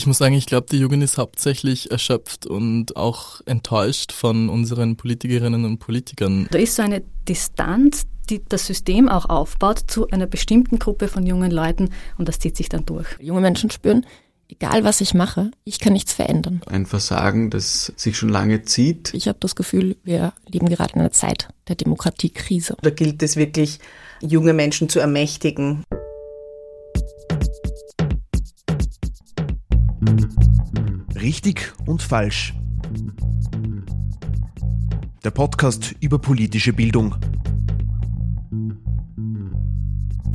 Ich muss sagen, ich glaube, die Jugend ist hauptsächlich erschöpft und auch enttäuscht von unseren Politikerinnen und Politikern. Da ist so eine Distanz, die das System auch aufbaut zu einer bestimmten Gruppe von jungen Leuten und das zieht sich dann durch. Junge Menschen spüren, egal was ich mache, ich kann nichts verändern. Ein Versagen, das sich schon lange zieht. Ich habe das Gefühl, wir leben gerade in einer Zeit der Demokratiekrise. Da gilt es wirklich, junge Menschen zu ermächtigen. Richtig und falsch. Der Podcast über politische Bildung.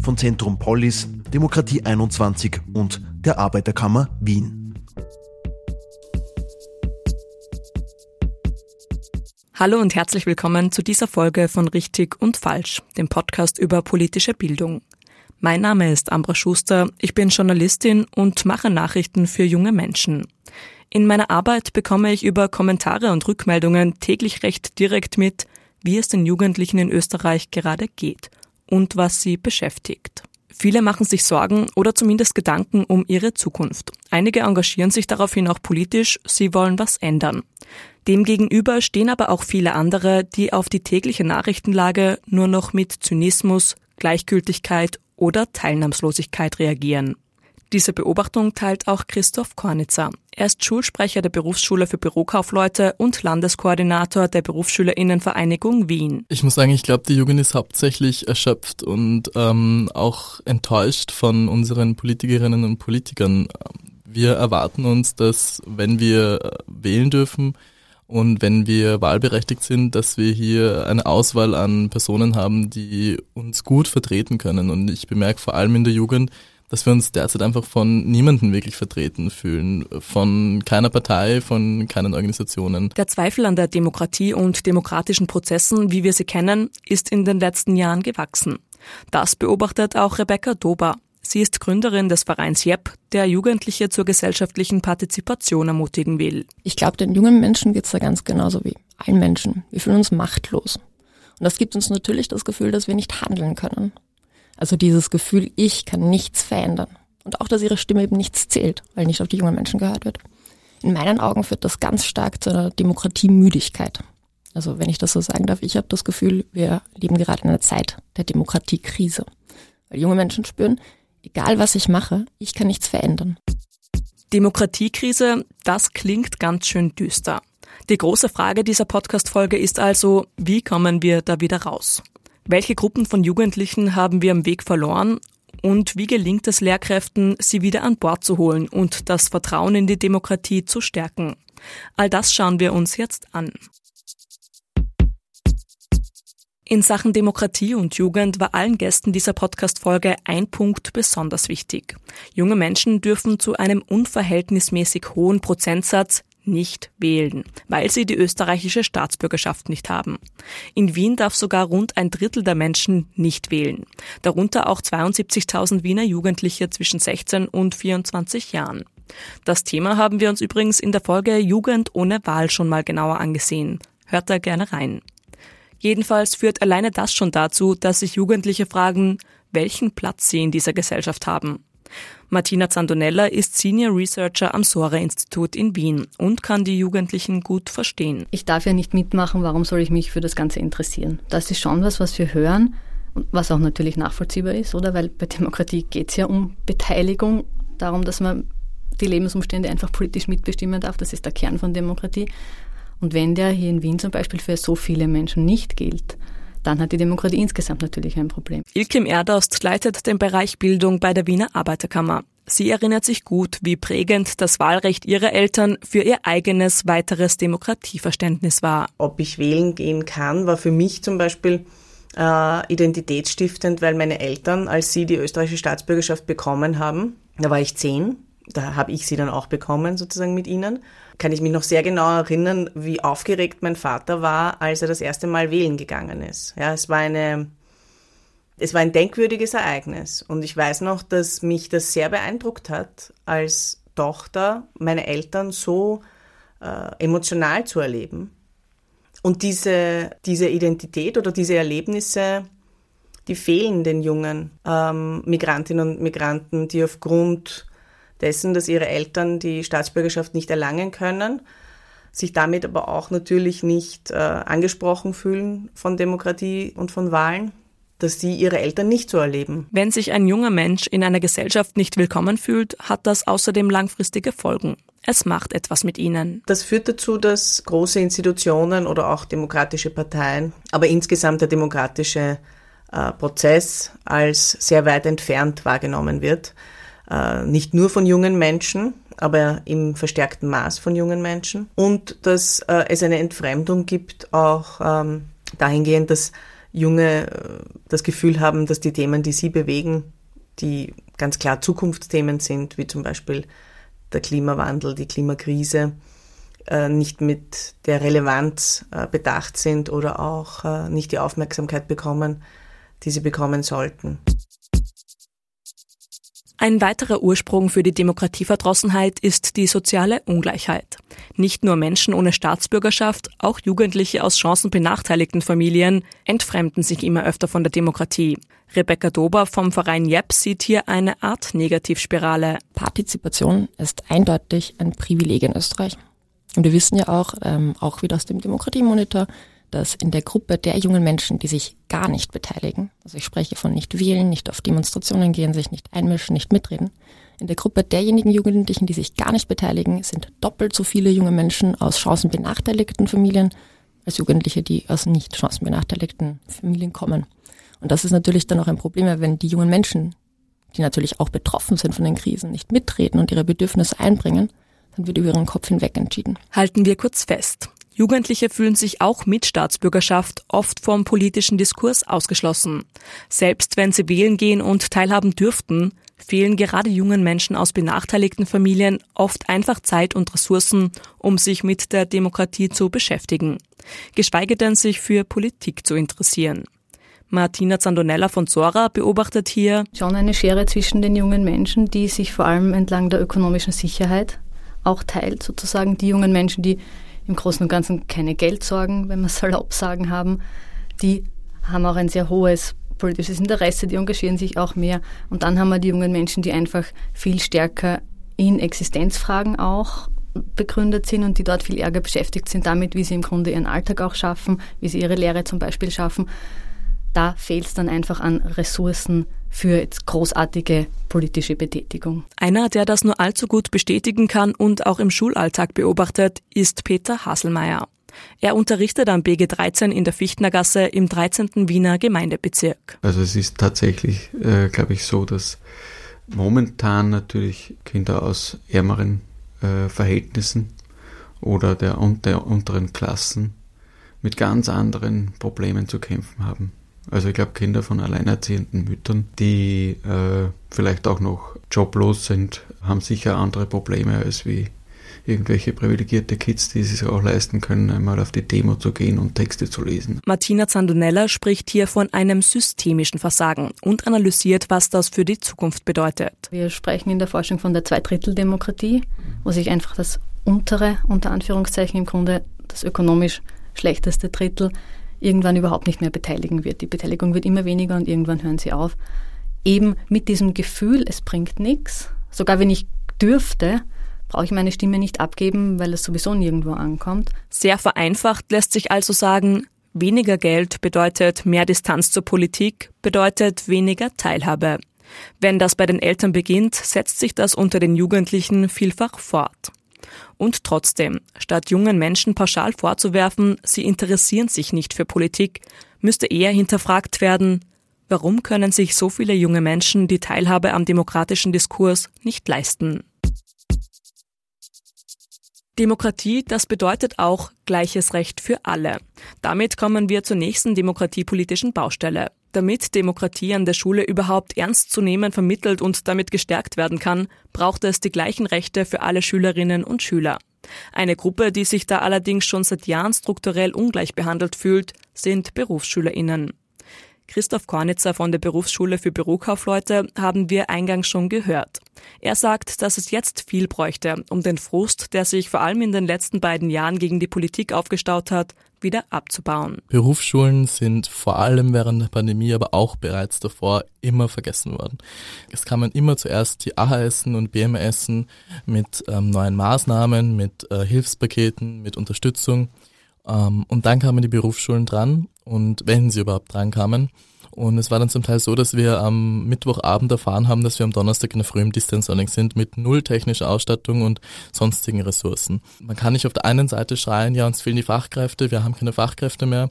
Von Zentrum Polis, Demokratie 21 und der Arbeiterkammer Wien. Hallo und herzlich willkommen zu dieser Folge von Richtig und Falsch, dem Podcast über politische Bildung. Mein Name ist Ambra Schuster, ich bin Journalistin und mache Nachrichten für junge Menschen. In meiner Arbeit bekomme ich über Kommentare und Rückmeldungen täglich recht direkt mit, wie es den Jugendlichen in Österreich gerade geht und was sie beschäftigt. Viele machen sich Sorgen oder zumindest Gedanken um ihre Zukunft. Einige engagieren sich daraufhin auch politisch, sie wollen was ändern. Demgegenüber stehen aber auch viele andere, die auf die tägliche Nachrichtenlage nur noch mit Zynismus, Gleichgültigkeit oder Teilnahmslosigkeit reagieren. Diese Beobachtung teilt auch Christoph Kornitzer. Er ist Schulsprecher der Berufsschule für Bürokaufleute und Landeskoordinator der Berufsschülerinnenvereinigung Wien. Ich muss sagen, ich glaube, die Jugend ist hauptsächlich erschöpft und ähm, auch enttäuscht von unseren Politikerinnen und Politikern. Wir erwarten uns, dass wenn wir wählen dürfen, und wenn wir wahlberechtigt sind, dass wir hier eine Auswahl an Personen haben, die uns gut vertreten können. Und ich bemerke vor allem in der Jugend, dass wir uns derzeit einfach von niemandem wirklich vertreten fühlen, von keiner Partei, von keinen Organisationen. Der Zweifel an der Demokratie und demokratischen Prozessen, wie wir sie kennen, ist in den letzten Jahren gewachsen. Das beobachtet auch Rebecca Dober. Sie ist Gründerin des Vereins JEP, der Jugendliche zur gesellschaftlichen Partizipation ermutigen will. Ich glaube, den jungen Menschen geht's da ganz genauso wie allen Menschen. Wir fühlen uns machtlos. Und das gibt uns natürlich das Gefühl, dass wir nicht handeln können. Also dieses Gefühl, ich kann nichts verändern. Und auch, dass ihre Stimme eben nichts zählt, weil nicht auf die jungen Menschen gehört wird. In meinen Augen führt das ganz stark zu einer Demokratiemüdigkeit. Also wenn ich das so sagen darf, ich habe das Gefühl, wir leben gerade in einer Zeit der Demokratiekrise. Weil junge Menschen spüren, egal was ich mache, ich kann nichts verändern. Demokratiekrise, das klingt ganz schön düster. Die große Frage dieser Podcast-Folge ist also, wie kommen wir da wieder raus? Welche Gruppen von Jugendlichen haben wir am Weg verloren und wie gelingt es Lehrkräften, sie wieder an Bord zu holen und das Vertrauen in die Demokratie zu stärken? All das schauen wir uns jetzt an. In Sachen Demokratie und Jugend war allen Gästen dieser Podcast-Folge ein Punkt besonders wichtig. Junge Menschen dürfen zu einem unverhältnismäßig hohen Prozentsatz nicht wählen, weil sie die österreichische Staatsbürgerschaft nicht haben. In Wien darf sogar rund ein Drittel der Menschen nicht wählen, darunter auch 72.000 Wiener Jugendliche zwischen 16 und 24 Jahren. Das Thema haben wir uns übrigens in der Folge Jugend ohne Wahl schon mal genauer angesehen. Hört da gerne rein. Jedenfalls führt alleine das schon dazu, dass sich Jugendliche fragen, welchen Platz sie in dieser Gesellschaft haben. Martina Zandonella ist Senior Researcher am Sora-Institut in Wien und kann die Jugendlichen gut verstehen. Ich darf ja nicht mitmachen, warum soll ich mich für das Ganze interessieren? Das ist schon was, was wir hören und was auch natürlich nachvollziehbar ist, oder? Weil bei Demokratie geht es ja um Beteiligung, darum, dass man die Lebensumstände einfach politisch mitbestimmen darf. Das ist der Kern von Demokratie. Und wenn der hier in Wien zum Beispiel für so viele Menschen nicht gilt, dann hat die Demokratie insgesamt natürlich ein Problem. Ilkim Erdost leitet den Bereich Bildung bei der Wiener Arbeiterkammer. Sie erinnert sich gut, wie prägend das Wahlrecht ihrer Eltern für ihr eigenes weiteres Demokratieverständnis war. Ob ich wählen gehen kann, war für mich zum Beispiel äh, identitätsstiftend, weil meine Eltern, als sie die österreichische Staatsbürgerschaft bekommen haben, da war ich zehn, da habe ich sie dann auch bekommen, sozusagen mit ihnen, kann ich mich noch sehr genau erinnern, wie aufgeregt mein Vater war, als er das erste Mal wählen gegangen ist. Ja, es war eine, es war ein denkwürdiges Ereignis. Und ich weiß noch, dass mich das sehr beeindruckt hat, als Tochter meine Eltern so äh, emotional zu erleben. Und diese, diese Identität oder diese Erlebnisse, die fehlen den jungen ähm, Migrantinnen und Migranten, die aufgrund dessen, dass ihre Eltern die Staatsbürgerschaft nicht erlangen können, sich damit aber auch natürlich nicht äh, angesprochen fühlen von Demokratie und von Wahlen, dass sie ihre Eltern nicht so erleben. Wenn sich ein junger Mensch in einer Gesellschaft nicht willkommen fühlt, hat das außerdem langfristige Folgen. Es macht etwas mit ihnen. Das führt dazu, dass große Institutionen oder auch demokratische Parteien, aber insgesamt der demokratische äh, Prozess als sehr weit entfernt wahrgenommen wird. Äh, nicht nur von jungen Menschen, aber im verstärkten Maß von jungen Menschen. Und dass äh, es eine Entfremdung gibt, auch ähm, dahingehend, dass Junge äh, das Gefühl haben, dass die Themen, die sie bewegen, die ganz klar Zukunftsthemen sind, wie zum Beispiel der Klimawandel, die Klimakrise, äh, nicht mit der Relevanz bedacht sind oder auch nicht die Aufmerksamkeit bekommen, die sie bekommen sollten. Ein weiterer Ursprung für die Demokratieverdrossenheit ist die soziale Ungleichheit. Nicht nur Menschen ohne Staatsbürgerschaft, auch Jugendliche aus chancenbenachteiligten Familien entfremden sich immer öfter von der Demokratie. Rebecca Dober vom Verein JEP sieht hier eine Art Negativspirale. Partizipation ist eindeutig ein Privileg in Österreich. Und wir wissen ja auch, ähm, auch wieder aus dem Demokratiemonitor, dass in der Gruppe der jungen Menschen, die sich gar nicht beteiligen, also ich spreche von nicht wählen, nicht auf Demonstrationen gehen, sich nicht einmischen, nicht mitreden, in der Gruppe derjenigen Jugendlichen, die sich gar nicht beteiligen, sind doppelt so viele junge Menschen aus chancenbenachteiligten Familien als Jugendliche, die aus nicht chancenbenachteiligten Familien kommen. Und das ist natürlich dann auch ein Problem, wenn die jungen Menschen, die natürlich auch betroffen sind von den Krisen, nicht mitreden und ihre Bedürfnisse einbringen, dann wird über ihren Kopf hinweg entschieden. Halten wir kurz fest. Jugendliche fühlen sich auch mit Staatsbürgerschaft oft vom politischen Diskurs ausgeschlossen. Selbst wenn sie wählen gehen und teilhaben dürften, fehlen gerade jungen Menschen aus benachteiligten Familien oft einfach Zeit und Ressourcen, um sich mit der Demokratie zu beschäftigen, geschweige denn sich für Politik zu interessieren. Martina Zandonella von Zora beobachtet hier schon eine Schere zwischen den jungen Menschen, die sich vor allem entlang der ökonomischen Sicherheit auch teilt, sozusagen die jungen Menschen, die im Großen und Ganzen keine Geldsorgen, wenn wir salopp sagen haben. Die haben auch ein sehr hohes politisches Interesse, die engagieren sich auch mehr. Und dann haben wir die jungen Menschen, die einfach viel stärker in Existenzfragen auch begründet sind und die dort viel ärger beschäftigt sind damit, wie sie im Grunde ihren Alltag auch schaffen, wie sie ihre Lehre zum Beispiel schaffen da fehlt es dann einfach an Ressourcen für jetzt großartige politische Betätigung. Einer, der das nur allzu gut bestätigen kann und auch im Schulalltag beobachtet, ist Peter Haselmeier. Er unterrichtet am BG 13 in der Fichtnergasse im 13. Wiener Gemeindebezirk. Also es ist tatsächlich, äh, glaube ich, so, dass momentan natürlich Kinder aus ärmeren äh, Verhältnissen oder der, der unteren Klassen mit ganz anderen Problemen zu kämpfen haben. Also ich glaube Kinder von alleinerziehenden Müttern, die äh, vielleicht auch noch joblos sind, haben sicher andere Probleme als wie irgendwelche privilegierte Kids, die es sich auch leisten können, einmal auf die Demo zu gehen und Texte zu lesen. Martina Zandonella spricht hier von einem systemischen Versagen und analysiert, was das für die Zukunft bedeutet. Wir sprechen in der Forschung von der Zweidritteldemokratie, wo sich einfach das untere, unter Anführungszeichen im Grunde das ökonomisch schlechteste Drittel irgendwann überhaupt nicht mehr beteiligen wird. Die Beteiligung wird immer weniger und irgendwann hören sie auf. Eben mit diesem Gefühl, es bringt nichts. Sogar wenn ich dürfte, brauche ich meine Stimme nicht abgeben, weil es sowieso nirgendwo ankommt. Sehr vereinfacht lässt sich also sagen, weniger Geld bedeutet mehr Distanz zur Politik, bedeutet weniger Teilhabe. Wenn das bei den Eltern beginnt, setzt sich das unter den Jugendlichen vielfach fort. Und trotzdem, statt jungen Menschen pauschal vorzuwerfen, sie interessieren sich nicht für Politik, müsste eher hinterfragt werden, warum können sich so viele junge Menschen die Teilhabe am demokratischen Diskurs nicht leisten? Demokratie, das bedeutet auch gleiches Recht für alle. Damit kommen wir zur nächsten demokratiepolitischen Baustelle. Damit Demokratie an der Schule überhaupt ernst zu nehmen vermittelt und damit gestärkt werden kann, braucht es die gleichen Rechte für alle Schülerinnen und Schüler. Eine Gruppe, die sich da allerdings schon seit Jahren strukturell ungleich behandelt fühlt, sind Berufsschülerinnen. Christoph Kornitzer von der Berufsschule für Bürokaufleute haben wir eingangs schon gehört. Er sagt, dass es jetzt viel bräuchte, um den Frust, der sich vor allem in den letzten beiden Jahren gegen die Politik aufgestaut hat, wieder abzubauen. Berufsschulen sind vor allem während der Pandemie, aber auch bereits davor immer vergessen worden. Es kamen immer zuerst die AHS und BMS mit ähm, neuen Maßnahmen, mit äh, Hilfspaketen, mit Unterstützung. Ähm, und dann kamen die Berufsschulen dran und wenn sie überhaupt dran kamen. Und es war dann zum Teil so, dass wir am Mittwochabend erfahren haben, dass wir am Donnerstag in der Früh im Distance Learning sind mit null technischer Ausstattung und sonstigen Ressourcen. Man kann nicht auf der einen Seite schreien, ja, uns fehlen die Fachkräfte, wir haben keine Fachkräfte mehr.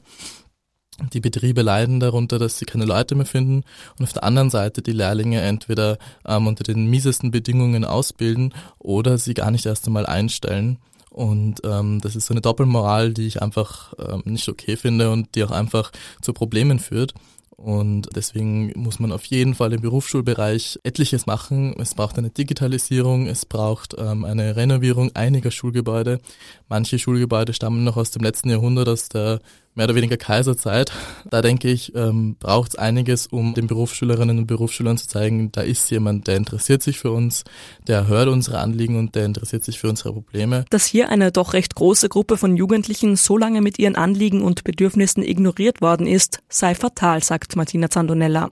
Die Betriebe leiden darunter, dass sie keine Leute mehr finden und auf der anderen Seite die Lehrlinge entweder ähm, unter den miesesten Bedingungen ausbilden oder sie gar nicht erst einmal einstellen. Und ähm, das ist so eine Doppelmoral, die ich einfach ähm, nicht okay finde und die auch einfach zu Problemen führt. Und deswegen muss man auf jeden Fall im Berufsschulbereich etliches machen. Es braucht eine Digitalisierung, es braucht ähm, eine Renovierung einiger Schulgebäude. Manche Schulgebäude stammen noch aus dem letzten Jahrhundert, aus der mehr oder weniger Kaiserzeit. Da denke ich, ähm, braucht es einiges, um den Berufsschülerinnen und Berufsschülern zu zeigen, da ist jemand, der interessiert sich für uns, der hört unsere Anliegen und der interessiert sich für unsere Probleme. Dass hier eine doch recht große Gruppe von Jugendlichen so lange mit ihren Anliegen und Bedürfnissen ignoriert worden ist, sei fatal, sagt Martina Zandonella.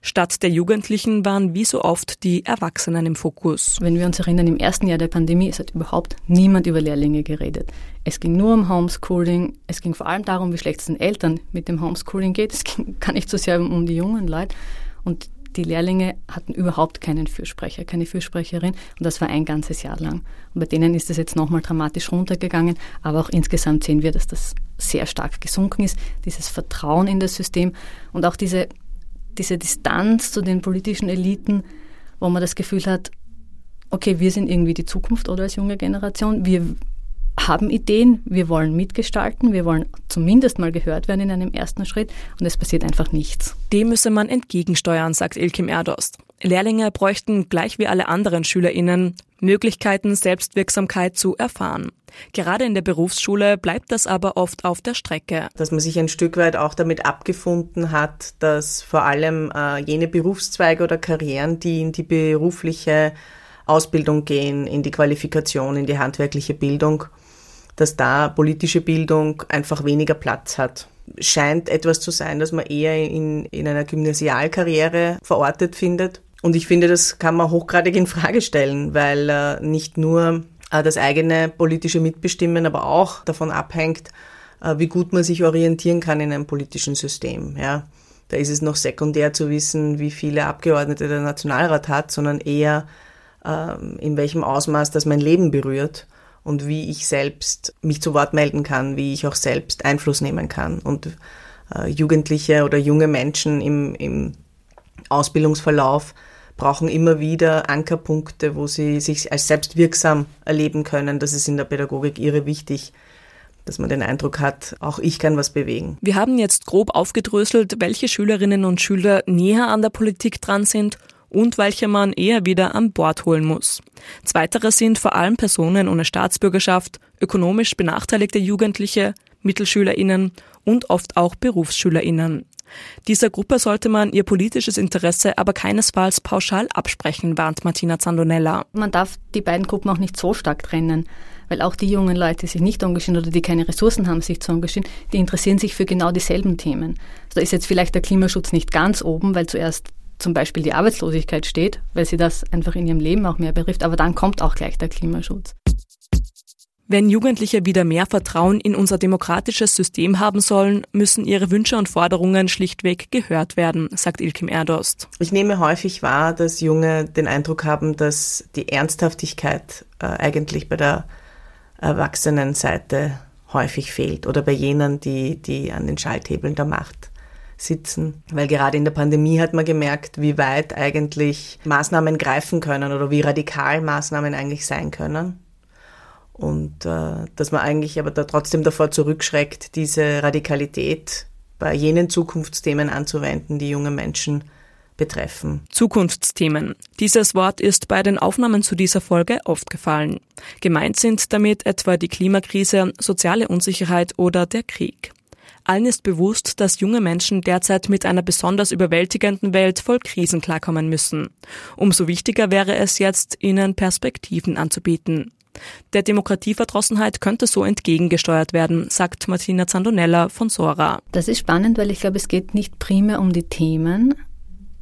Statt der Jugendlichen waren wie so oft die Erwachsenen im Fokus. Wenn wir uns erinnern, im ersten Jahr der Pandemie, es hat überhaupt niemand über Lehrlinge geredet. Es ging nur um Homeschooling. Es ging vor allem darum, wie schlecht es den Eltern mit dem Homeschooling geht. Es ging gar nicht so sehr um die jungen Leute. Und die Lehrlinge hatten überhaupt keinen Fürsprecher, keine Fürsprecherin und das war ein ganzes Jahr lang. Und bei denen ist es jetzt nochmal dramatisch runtergegangen, aber auch insgesamt sehen wir, dass das sehr stark gesunken ist, dieses Vertrauen in das System und auch diese diese Distanz zu den politischen Eliten, wo man das Gefühl hat, okay, wir sind irgendwie die Zukunft oder als junge Generation, wir haben Ideen, wir wollen mitgestalten, wir wollen zumindest mal gehört werden in einem ersten Schritt und es passiert einfach nichts. Dem müsse man entgegensteuern, sagt Ilkim Erdost. Lehrlinge bräuchten gleich wie alle anderen SchülerInnen Möglichkeiten, Selbstwirksamkeit zu erfahren. Gerade in der Berufsschule bleibt das aber oft auf der Strecke. Dass man sich ein Stück weit auch damit abgefunden hat, dass vor allem äh, jene Berufszweige oder Karrieren, die in die berufliche Ausbildung gehen, in die Qualifikation, in die handwerkliche Bildung, dass da politische Bildung einfach weniger Platz hat. Scheint etwas zu sein, das man eher in, in einer Gymnasialkarriere verortet findet. Und ich finde, das kann man hochgradig in Frage stellen, weil äh, nicht nur äh, das eigene politische Mitbestimmen, aber auch davon abhängt, äh, wie gut man sich orientieren kann in einem politischen System. Ja. Da ist es noch sekundär zu wissen, wie viele Abgeordnete der Nationalrat hat, sondern eher ähm, in welchem Ausmaß das mein Leben berührt und wie ich selbst mich zu Wort melden kann, wie ich auch selbst Einfluss nehmen kann. Und äh, Jugendliche oder junge Menschen im, im Ausbildungsverlauf brauchen immer wieder Ankerpunkte, wo sie sich als selbstwirksam erleben können. Das ist in der Pädagogik irre wichtig dass man den Eindruck hat, auch ich kann was bewegen. Wir haben jetzt grob aufgedröselt, welche Schülerinnen und Schüler näher an der Politik dran sind und welche man eher wieder an Bord holen muss. Zweitere sind vor allem Personen ohne Staatsbürgerschaft, ökonomisch benachteiligte Jugendliche, Mittelschülerinnen und oft auch Berufsschülerinnen. Dieser Gruppe sollte man ihr politisches Interesse aber keinesfalls pauschal absprechen, warnt Martina Zandonella. Man darf die beiden Gruppen auch nicht so stark trennen, weil auch die jungen Leute, die sich nicht engagieren oder die keine Ressourcen haben, sich zu engagieren, die interessieren sich für genau dieselben Themen. Also da ist jetzt vielleicht der Klimaschutz nicht ganz oben, weil zuerst zum Beispiel die Arbeitslosigkeit steht, weil sie das einfach in ihrem Leben auch mehr betrifft, aber dann kommt auch gleich der Klimaschutz. Wenn Jugendliche wieder mehr Vertrauen in unser demokratisches System haben sollen, müssen ihre Wünsche und Forderungen schlichtweg gehört werden, sagt Ilkim Erdost. Ich nehme häufig wahr, dass Junge den Eindruck haben, dass die Ernsthaftigkeit äh, eigentlich bei der Erwachsenenseite häufig fehlt oder bei jenen, die, die an den Schalthebeln der Macht sitzen. Weil gerade in der Pandemie hat man gemerkt, wie weit eigentlich Maßnahmen greifen können oder wie radikal Maßnahmen eigentlich sein können und äh, dass man eigentlich aber da trotzdem davor zurückschreckt, diese Radikalität bei jenen Zukunftsthemen anzuwenden, die junge Menschen betreffen. Zukunftsthemen. Dieses Wort ist bei den Aufnahmen zu dieser Folge oft gefallen. Gemeint sind damit etwa die Klimakrise, soziale Unsicherheit oder der Krieg. Allen ist bewusst, dass junge Menschen derzeit mit einer besonders überwältigenden Welt voll Krisen klarkommen müssen. Umso wichtiger wäre es jetzt, ihnen Perspektiven anzubieten. Der Demokratieverdrossenheit könnte so entgegengesteuert werden, sagt Martina Zandonella von Sora. Das ist spannend, weil ich glaube, es geht nicht primär um die Themen.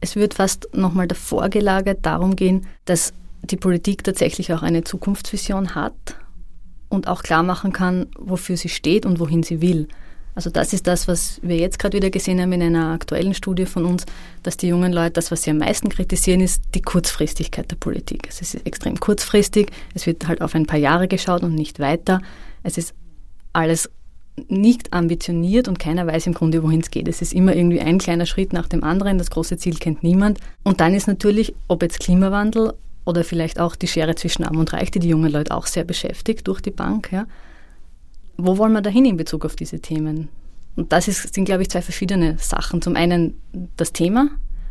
Es wird fast nochmal davor gelagert darum gehen, dass die Politik tatsächlich auch eine Zukunftsvision hat und auch klar machen kann, wofür sie steht und wohin sie will. Also das ist das, was wir jetzt gerade wieder gesehen haben in einer aktuellen Studie von uns, dass die jungen Leute, das, was sie am meisten kritisieren, ist die Kurzfristigkeit der Politik. Es ist extrem kurzfristig, es wird halt auf ein paar Jahre geschaut und nicht weiter. Es ist alles nicht ambitioniert und keiner weiß im Grunde, wohin es geht. Es ist immer irgendwie ein kleiner Schritt nach dem anderen, das große Ziel kennt niemand. Und dann ist natürlich, ob jetzt Klimawandel oder vielleicht auch die Schere zwischen Arm und Reich, die die jungen Leute auch sehr beschäftigt durch die Bank, ja, wo wollen wir dahin in Bezug auf diese Themen? Und das ist, sind, glaube ich, zwei verschiedene Sachen. Zum einen das Thema,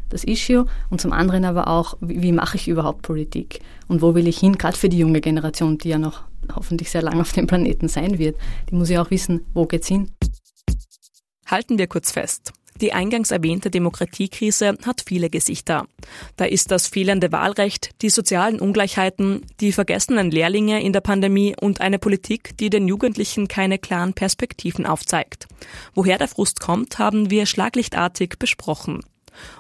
das Issue und zum anderen aber auch, wie, wie mache ich überhaupt Politik und wo will ich hin, gerade für die junge Generation, die ja noch hoffentlich sehr lange auf dem Planeten sein wird. Die muss ja auch wissen, wo geht's hin. Halten wir kurz fest. Die eingangs erwähnte Demokratiekrise hat viele Gesichter. Da ist das fehlende Wahlrecht, die sozialen Ungleichheiten, die vergessenen Lehrlinge in der Pandemie und eine Politik, die den Jugendlichen keine klaren Perspektiven aufzeigt. Woher der Frust kommt, haben wir schlaglichtartig besprochen.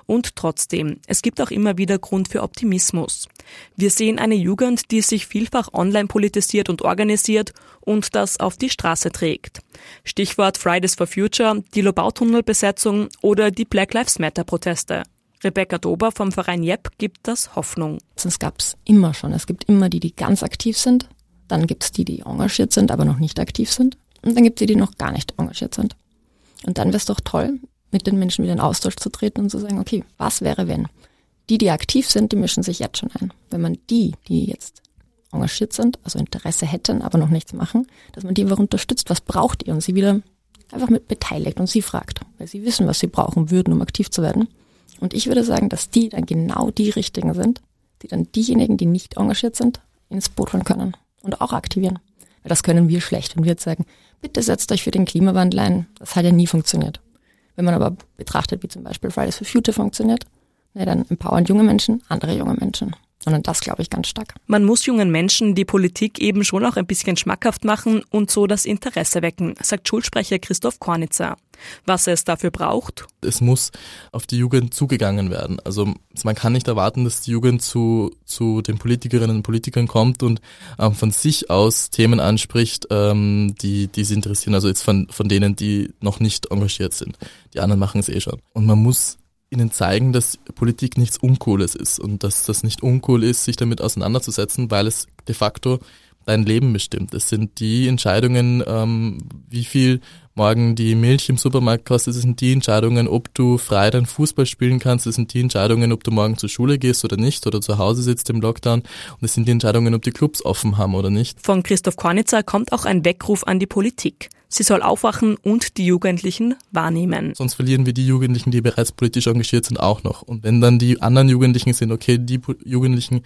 Und trotzdem, es gibt auch immer wieder Grund für Optimismus. Wir sehen eine Jugend, die sich vielfach online politisiert und organisiert und das auf die Straße trägt. Stichwort Fridays for Future, die Lobautunnelbesetzung oder die Black Lives Matter Proteste. Rebecca Dober vom Verein JEP gibt das Hoffnung. Das gab es immer schon. Es gibt immer die, die ganz aktiv sind. Dann gibt es die, die engagiert sind, aber noch nicht aktiv sind. Und dann gibt es die, die noch gar nicht engagiert sind. Und dann wäre es doch toll, mit den Menschen wieder in Austausch zu treten und zu sagen, okay, was wäre wenn? Die, die aktiv sind, die mischen sich jetzt schon ein. Wenn man die, die jetzt engagiert sind, also Interesse hätten, aber noch nichts machen, dass man die einfach unterstützt, was braucht ihr und sie wieder einfach mit beteiligt und sie fragt, weil sie wissen, was sie brauchen würden, um aktiv zu werden. Und ich würde sagen, dass die dann genau die Richtigen sind, die dann diejenigen, die nicht engagiert sind, ins Boot holen können und auch aktivieren. Weil das können wir schlecht, wenn wir jetzt sagen, bitte setzt euch für den Klimawandel ein. Das hat ja nie funktioniert. Wenn man aber betrachtet, wie zum Beispiel Fridays for Future funktioniert, ja, dann empowern junge Menschen andere junge Menschen. Und das glaube ich ganz stark. Man muss jungen Menschen die Politik eben schon auch ein bisschen schmackhaft machen und so das Interesse wecken, sagt Schulsprecher Christoph Kornitzer. Was es dafür braucht? Es muss auf die Jugend zugegangen werden. Also man kann nicht erwarten, dass die Jugend zu, zu den Politikerinnen und Politikern kommt und ähm, von sich aus Themen anspricht, ähm, die, die sie interessieren. Also jetzt von, von denen, die noch nicht engagiert sind. Die anderen machen es eh schon. Und man muss ihnen zeigen, dass Politik nichts Uncooles ist und dass das nicht uncool ist, sich damit auseinanderzusetzen, weil es de facto dein Leben bestimmt. Es sind die Entscheidungen, ähm, wie viel morgen die Milch im Supermarkt kostet, es sind die Entscheidungen, ob du frei dein Fußball spielen kannst, es sind die Entscheidungen, ob du morgen zur Schule gehst oder nicht oder zu Hause sitzt im Lockdown und es sind die Entscheidungen, ob die Clubs offen haben oder nicht. Von Christoph Kornitzer kommt auch ein Weckruf an die Politik. Sie soll aufwachen und die Jugendlichen wahrnehmen. Sonst verlieren wir die Jugendlichen, die bereits politisch engagiert sind, auch noch. Und wenn dann die anderen Jugendlichen sind, okay, die Jugendlichen,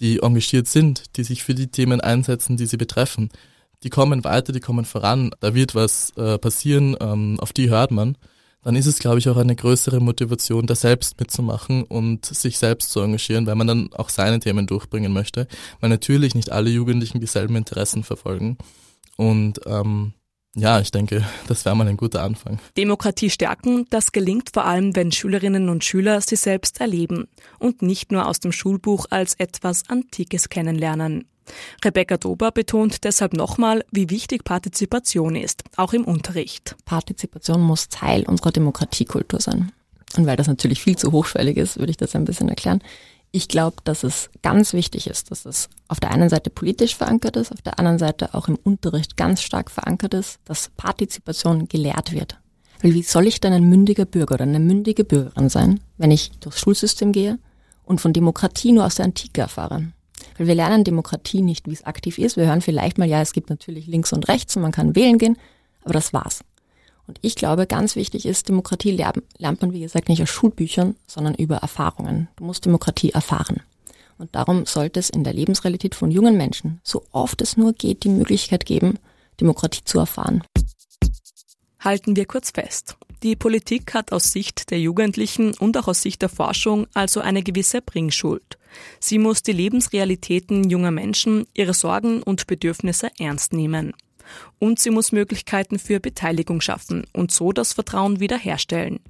die engagiert sind, die sich für die Themen einsetzen, die sie betreffen, die kommen weiter, die kommen voran, da wird was äh, passieren, ähm, auf die hört man, dann ist es, glaube ich, auch eine größere Motivation, da selbst mitzumachen und sich selbst zu engagieren, weil man dann auch seine Themen durchbringen möchte, weil natürlich nicht alle Jugendlichen dieselben Interessen verfolgen. Und ähm, ja, ich denke, das wäre mal ein guter Anfang. Demokratie stärken, das gelingt vor allem, wenn Schülerinnen und Schüler sie selbst erleben und nicht nur aus dem Schulbuch als etwas Antikes kennenlernen. Rebecca Dober betont deshalb nochmal, wie wichtig Partizipation ist, auch im Unterricht. Partizipation muss Teil unserer Demokratiekultur sein. Und weil das natürlich viel zu hochschwellig ist, würde ich das ein bisschen erklären. Ich glaube, dass es ganz wichtig ist, dass es auf der einen Seite politisch verankert ist, auf der anderen Seite auch im Unterricht ganz stark verankert ist, dass Partizipation gelehrt wird. Weil wie soll ich denn ein mündiger Bürger oder eine mündige Bürgerin sein, wenn ich durchs Schulsystem gehe und von Demokratie nur aus der Antike erfahre? Weil wir lernen Demokratie nicht, wie es aktiv ist. Wir hören vielleicht mal, ja, es gibt natürlich links und rechts und man kann wählen gehen, aber das war's. Und ich glaube, ganz wichtig ist, Demokratie lernt man, wie gesagt, nicht aus Schulbüchern, sondern über Erfahrungen. Du musst Demokratie erfahren. Und darum sollte es in der Lebensrealität von jungen Menschen, so oft es nur geht, die Möglichkeit geben, Demokratie zu erfahren. Halten wir kurz fest. Die Politik hat aus Sicht der Jugendlichen und auch aus Sicht der Forschung also eine gewisse Bringschuld. Sie muss die Lebensrealitäten junger Menschen, ihre Sorgen und Bedürfnisse ernst nehmen. Und sie muss Möglichkeiten für Beteiligung schaffen und so das Vertrauen wiederherstellen.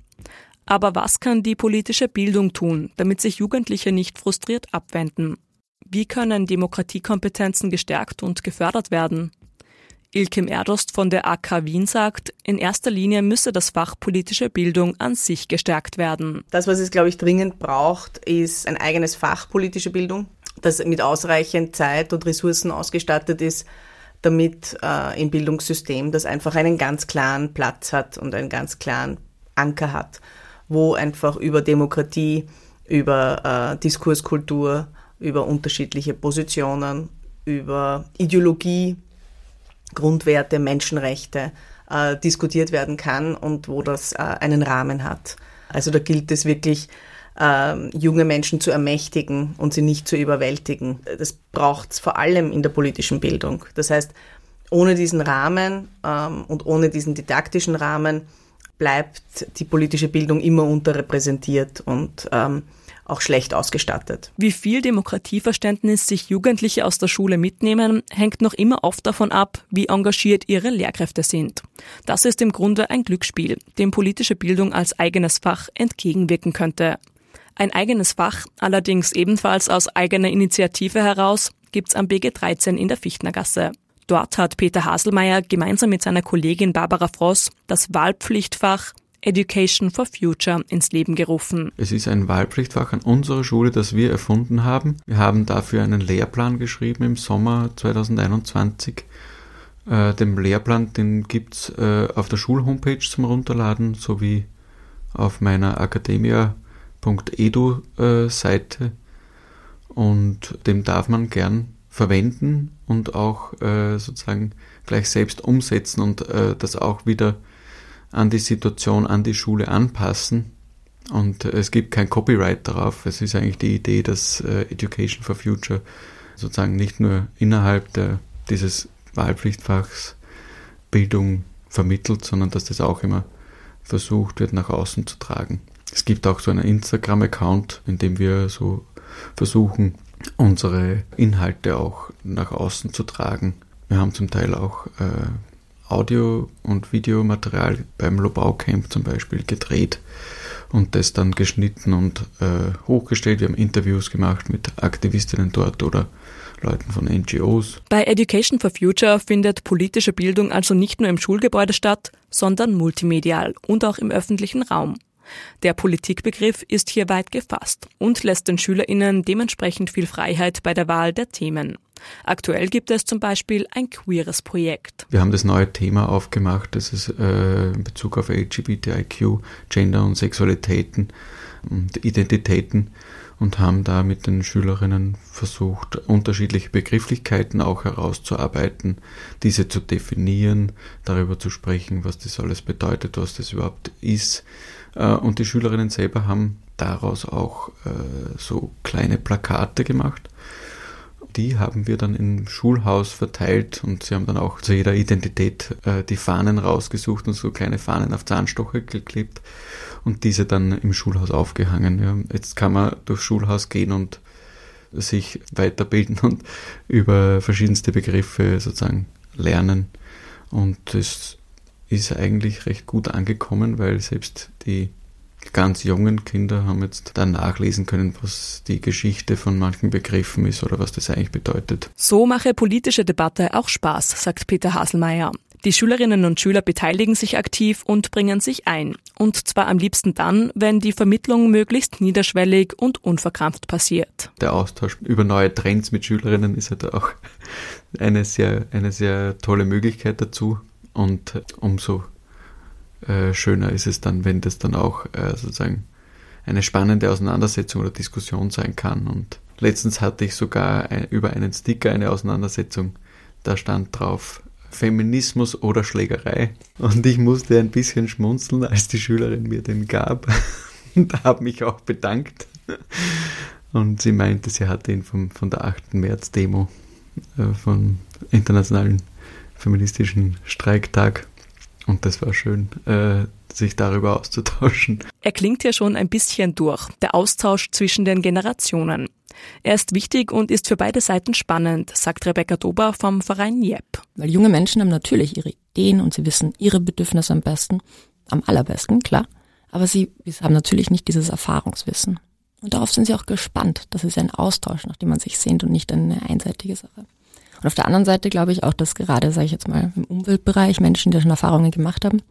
Aber was kann die politische Bildung tun, damit sich Jugendliche nicht frustriert abwenden? Wie können Demokratiekompetenzen gestärkt und gefördert werden? Ilkim Erdost von der AK Wien sagt, in erster Linie müsse das Fach politische Bildung an sich gestärkt werden. Das, was es, glaube ich, dringend braucht, ist ein eigenes Fach politische Bildung, das mit ausreichend Zeit und Ressourcen ausgestattet ist, damit äh, im Bildungssystem das einfach einen ganz klaren Platz hat und einen ganz klaren Anker hat, wo einfach über Demokratie, über äh, Diskurskultur, über unterschiedliche Positionen, über Ideologie, Grundwerte, Menschenrechte äh, diskutiert werden kann und wo das äh, einen Rahmen hat. Also da gilt es wirklich, äh, junge Menschen zu ermächtigen und sie nicht zu überwältigen. Das braucht es vor allem in der politischen Bildung. Das heißt, ohne diesen Rahmen ähm, und ohne diesen didaktischen Rahmen bleibt die politische Bildung immer unterrepräsentiert und ähm, auch schlecht ausgestattet. Wie viel Demokratieverständnis sich Jugendliche aus der Schule mitnehmen, hängt noch immer oft davon ab, wie engagiert ihre Lehrkräfte sind. Das ist im Grunde ein Glücksspiel, dem politische Bildung als eigenes Fach entgegenwirken könnte. Ein eigenes Fach, allerdings ebenfalls aus eigener Initiative heraus, gibt's am BG 13 in der Fichtnergasse. Dort hat Peter Haselmeier gemeinsam mit seiner Kollegin Barbara Fross das Wahlpflichtfach Education for Future ins Leben gerufen. Es ist ein Wahlpflichtfach an unserer Schule, das wir erfunden haben. Wir haben dafür einen Lehrplan geschrieben im Sommer 2021. Äh, den Lehrplan, den gibt's äh, auf der Schulhomepage zum Runterladen sowie auf meiner academia.edu äh, Seite und dem darf man gern verwenden und auch äh, sozusagen gleich selbst umsetzen und äh, das auch wieder an die Situation, an die Schule anpassen. Und es gibt kein Copyright darauf. Es ist eigentlich die Idee, dass äh, Education for Future sozusagen nicht nur innerhalb der, dieses Wahlpflichtfachs Bildung vermittelt, sondern dass das auch immer versucht wird, nach außen zu tragen. Es gibt auch so einen Instagram-Account, in dem wir so versuchen, unsere Inhalte auch nach außen zu tragen. Wir haben zum Teil auch äh, Audio- und Videomaterial beim Lobau Camp zum Beispiel gedreht und das dann geschnitten und äh, hochgestellt. Wir haben Interviews gemacht mit Aktivistinnen dort oder Leuten von NGOs. Bei Education for Future findet politische Bildung also nicht nur im Schulgebäude statt, sondern multimedial und auch im öffentlichen Raum. Der Politikbegriff ist hier weit gefasst und lässt den SchülerInnen dementsprechend viel Freiheit bei der Wahl der Themen. Aktuell gibt es zum Beispiel ein queeres Projekt. Wir haben das neue Thema aufgemacht, das ist äh, in Bezug auf LGBTIQ, Gender und Sexualitäten und Identitäten und haben da mit den Schülerinnen versucht, unterschiedliche Begrifflichkeiten auch herauszuarbeiten, diese zu definieren, darüber zu sprechen, was das alles bedeutet, was das überhaupt ist. Äh, und die Schülerinnen selber haben daraus auch äh, so kleine Plakate gemacht die haben wir dann im Schulhaus verteilt und sie haben dann auch zu jeder Identität äh, die Fahnen rausgesucht und so kleine Fahnen auf Zahnstocher geklebt und diese dann im Schulhaus aufgehangen. Jetzt kann man durchs Schulhaus gehen und sich weiterbilden und über verschiedenste Begriffe sozusagen lernen. Und das ist eigentlich recht gut angekommen, weil selbst die ganz jungen Kinder haben jetzt dann nachlesen können, was die Geschichte von manchen Begriffen ist oder was das eigentlich bedeutet. So mache politische Debatte auch Spaß, sagt Peter Haselmeier. Die Schülerinnen und Schüler beteiligen sich aktiv und bringen sich ein. Und zwar am liebsten dann, wenn die Vermittlung möglichst niederschwellig und unverkrampft passiert. Der Austausch über neue Trends mit Schülerinnen ist halt auch eine sehr, eine sehr tolle Möglichkeit dazu. Und umso äh, schöner ist es dann, wenn das dann auch äh, sozusagen eine spannende Auseinandersetzung oder Diskussion sein kann. Und letztens hatte ich sogar ein, über einen Sticker eine Auseinandersetzung. Da stand drauf Feminismus oder Schlägerei. Und ich musste ein bisschen schmunzeln, als die Schülerin mir den gab. und habe mich auch bedankt. Und sie meinte, sie hatte ihn vom, von der 8. März-Demo äh, vom Internationalen Feministischen Streiktag Und das war schön, äh, sich darüber auszutauschen. Er klingt ja schon ein bisschen durch, der Austausch zwischen den Generationen. Er ist wichtig und ist für beide Seiten spannend, sagt Rebecca Dober vom Verein JEP. Weil junge Menschen haben natürlich ihre Ideen und sie wissen ihre Bedürfnisse am besten, am allerbesten, klar. Aber sie, haben natürlich nicht dieses Erfahrungswissen. Und darauf sind sie auch gespannt. Das ist ja ein Austausch, nach dem man sich sehnt und nicht eine einseitige Sache. Und auf der anderen Seite glaube ich auch, dass gerade, sage ich jetzt mal, im Umweltbereich Menschen, die schon Erfahrungen gemacht haben,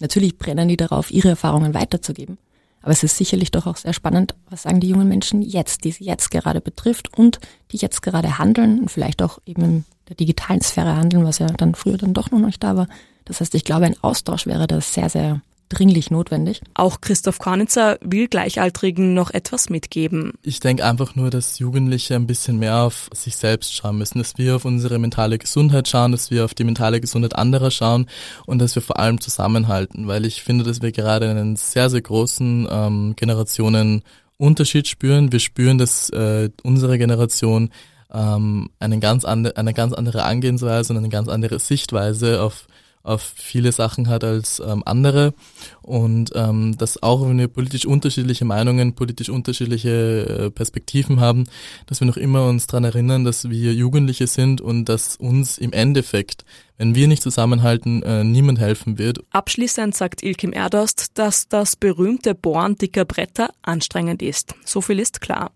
natürlich brennen die darauf, ihre Erfahrungen weiterzugeben. Aber es ist sicherlich doch auch sehr spannend, was sagen die jungen Menschen jetzt, die sie jetzt gerade betrifft und die jetzt gerade handeln und vielleicht auch eben in der digitalen Sphäre handeln, was ja dann früher dann doch noch nicht da war. Das heißt, ich glaube, ein Austausch wäre da sehr, sehr dringlich notwendig. Auch Christoph Kornitzer will Gleichaltrigen noch etwas mitgeben. Ich denke einfach nur, dass Jugendliche ein bisschen mehr auf sich selbst schauen müssen, dass wir auf unsere mentale Gesundheit schauen, dass wir auf die mentale Gesundheit anderer schauen und dass wir vor allem zusammenhalten, weil ich finde, dass wir gerade einen sehr, sehr großen ähm, Generationen Unterschied spüren. Wir spüren, dass äh, unsere Generation ähm, eine, ganz andere, eine ganz andere Angehensweise und eine ganz andere Sichtweise auf auf viele Sachen hat als ähm, andere und ähm, dass auch wenn wir politisch unterschiedliche Meinungen, politisch unterschiedliche äh, Perspektiven haben, dass wir noch immer uns daran erinnern, dass wir Jugendliche sind und dass uns im Endeffekt, wenn wir nicht zusammenhalten, äh, niemand helfen wird. Abschließend sagt Ilkim Erdost, dass das berühmte Bohren dicker Bretter anstrengend ist. So viel ist klar.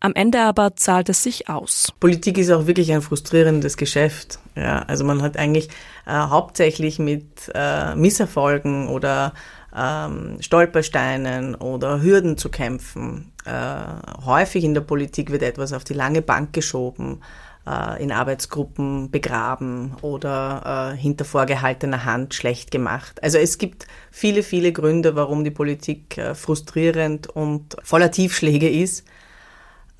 Am Ende aber zahlt es sich aus. Politik ist auch wirklich ein frustrierendes Geschäft. Ja, also man hat eigentlich äh, hauptsächlich mit äh, Misserfolgen oder ähm, Stolpersteinen oder Hürden zu kämpfen. Äh, häufig in der Politik wird etwas auf die lange Bank geschoben, äh, in Arbeitsgruppen begraben oder äh, hinter vorgehaltener Hand schlecht gemacht. Also es gibt viele, viele Gründe, warum die Politik äh, frustrierend und voller Tiefschläge ist.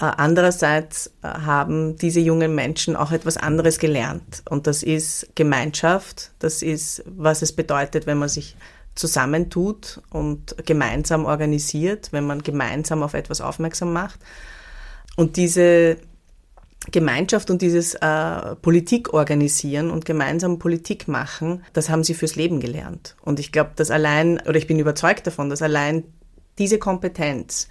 Äh, andererseits äh, haben diese jungen Menschen auch etwas anderes gelernt. Und das ist Gemeinschaft. Das ist, was es bedeutet, wenn man sich zusammentut und gemeinsam organisiert, wenn man gemeinsam auf etwas aufmerksam macht. Und diese Gemeinschaft und dieses äh, Politik organisieren und gemeinsam Politik machen, das haben sie fürs Leben gelernt. Und ich glaube, dass allein, oder ich bin überzeugt davon, dass allein diese Kompetenz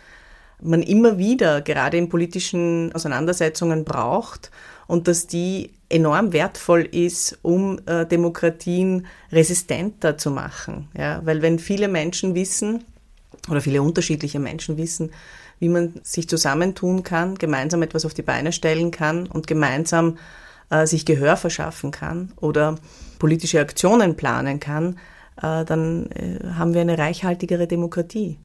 man immer wieder gerade in politischen Auseinandersetzungen braucht und dass die enorm wertvoll ist, um äh, Demokratien resistenter zu machen. Ja, weil wenn viele Menschen wissen oder viele unterschiedliche Menschen wissen, wie man sich zusammentun kann, gemeinsam etwas auf die Beine stellen kann und gemeinsam äh, sich Gehör verschaffen kann oder politische Aktionen planen kann, äh, dann äh, haben wir eine reichhaltigere Demokratie.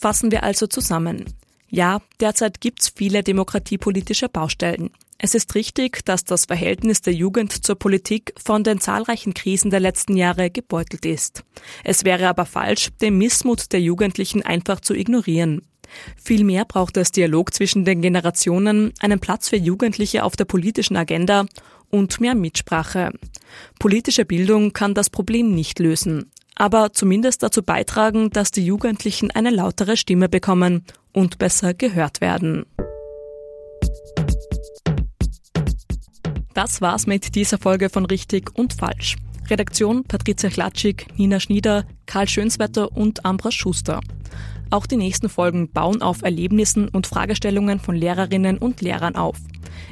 Fassen wir also zusammen. Ja, derzeit gibt's viele demokratiepolitische Baustellen. Es ist richtig, dass das Verhältnis der Jugend zur Politik von den zahlreichen Krisen der letzten Jahre gebeutelt ist. Es wäre aber falsch, den Missmut der Jugendlichen einfach zu ignorieren. Vielmehr braucht es Dialog zwischen den Generationen, einen Platz für Jugendliche auf der politischen Agenda und mehr Mitsprache. Politische Bildung kann das Problem nicht lösen aber zumindest dazu beitragen, dass die Jugendlichen eine lautere Stimme bekommen und besser gehört werden. Das war's mit dieser Folge von Richtig und Falsch. Redaktion Patricia Klatschik, Nina Schnieder, Karl Schönswetter und Ambra Schuster. Auch die nächsten Folgen bauen auf Erlebnissen und Fragestellungen von Lehrerinnen und Lehrern auf.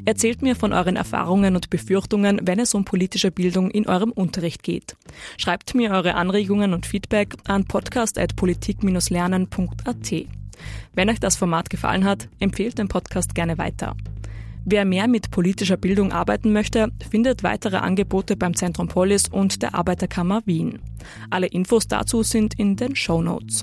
Erzählt mir von euren Erfahrungen und Befürchtungen, wenn es um politische Bildung in eurem Unterricht geht. Schreibt mir eure Anregungen und Feedback an podcast.politik-lernen.at. Wenn euch das Format gefallen hat, empfehlt den Podcast gerne weiter. Wer mehr mit politischer Bildung arbeiten möchte, findet weitere Angebote beim Zentrum Polis und der Arbeiterkammer Wien. Alle Infos dazu sind in den Show Notes.